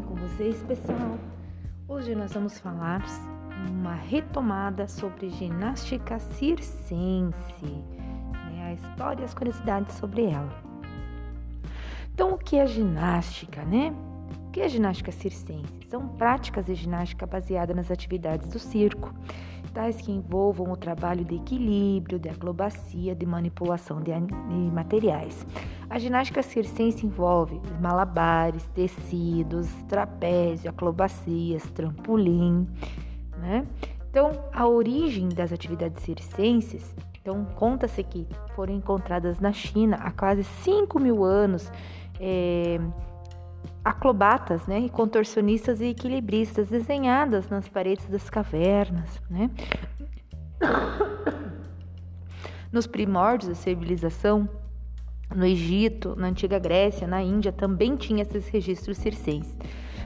vocês, pessoal? Hoje nós vamos falar uma retomada sobre ginástica circense, né? a história e as curiosidades sobre ela. Então, o que é ginástica, né? O que é ginástica circense? São práticas de ginástica baseadas nas atividades do circo, que envolvam o trabalho de equilíbrio, de acrobacia, de manipulação de, de materiais. A ginástica circense envolve malabares, tecidos, trapézio, acrobacias, trampolim, né? Então, a origem das atividades circenses, então conta-se que foram encontradas na China há quase 5 mil anos. É, acrobatas, né, e contorcionistas e equilibristas desenhadas nas paredes das cavernas, né? Nos primórdios da civilização, no Egito, na antiga Grécia, na Índia também tinha esses registros circenses.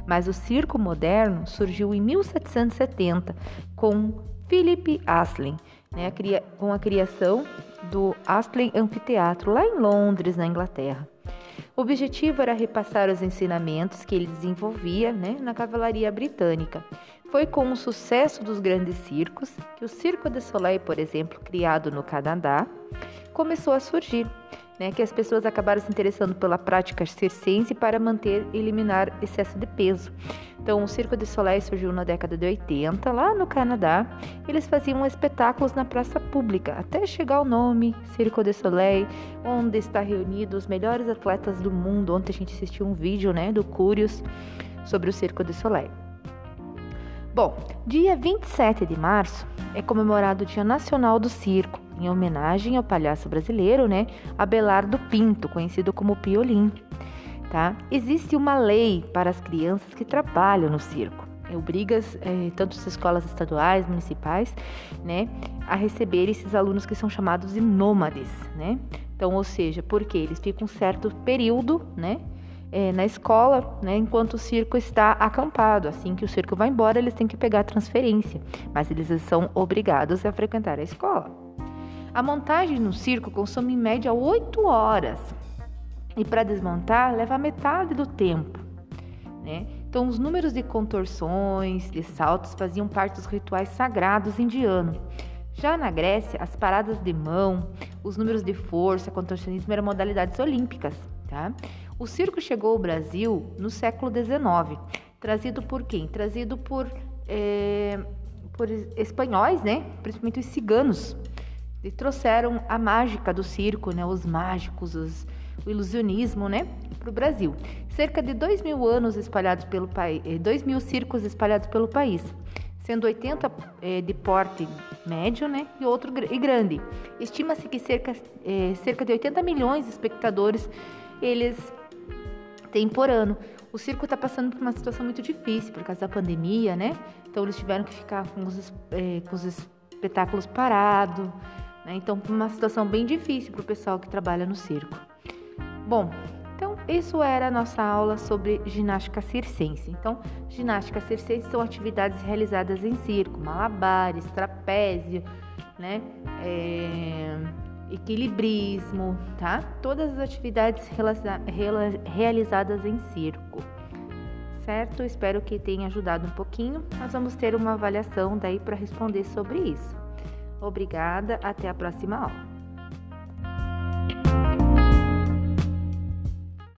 Mas o circo moderno surgiu em 1770 com Philip Astley, né, com a criação do Astley Anfiteatro lá em Londres, na Inglaterra. O objetivo era repassar os ensinamentos que ele desenvolvia né, na cavalaria britânica. Foi com o sucesso dos grandes circos que o Circo de Soleil, por exemplo, criado no Canadá, começou a surgir né, que as pessoas acabaram se interessando pela prática circense para manter e eliminar excesso de peso. Então, o Circo de Soleil surgiu na década de 80, lá no Canadá. Eles faziam espetáculos na praça pública, até chegar ao nome Circo de Soleil, onde está reunido os melhores atletas do mundo. Ontem a gente assistiu um vídeo né, do Curious sobre o Circo de Soleil. Bom, dia 27 de março é comemorado o Dia Nacional do Circo em homenagem ao palhaço brasileiro, né, Abelardo Pinto, conhecido como Piolim. Tá? Existe uma lei para as crianças que trabalham no circo. Obriga é, tanto as escolas estaduais, municipais, né, a receber esses alunos que são chamados de nômades, né? Então, ou seja, porque eles ficam um certo período, né, é, na escola, né, enquanto o circo está acampado. Assim que o circo vai embora, eles têm que pegar a transferência, mas eles são obrigados a frequentar a escola. A montagem no circo consome em média 8 horas e para desmontar leva metade do tempo. Né? Então, os números de contorções, de saltos faziam parte dos rituais sagrados indianos. Já na Grécia, as paradas de mão, os números de força, contorcionismo eram modalidades olímpicas. Tá? O circo chegou ao Brasil no século XIX, trazido por quem? Trazido por, é, por espanhóis, né? principalmente os ciganos, e trouxeram a mágica do circo, né, os mágicos, os, o ilusionismo, né, para o Brasil. Cerca de dois mil anos espalhados pelo país, eh, dois mil circos espalhados pelo país, sendo 80 eh, de porte médio, né, e outro e grande. Estima-se que cerca, eh, cerca de 80 milhões de espectadores eles têm por ano. O circo está passando por uma situação muito difícil por causa da pandemia, né? Então eles tiveram que ficar com os, eh, com os espetáculos parados. Né? Então, uma situação bem difícil para o pessoal que trabalha no circo. Bom, então isso era a nossa aula sobre ginástica circense. Então, ginástica circense são atividades realizadas em circo, malabares, trapézio, né? É, equilibrismo, tá? Todas as atividades realizadas em circo. Certo? Espero que tenha ajudado um pouquinho. Nós vamos ter uma avaliação daí para responder sobre isso. Obrigada, até a próxima aula.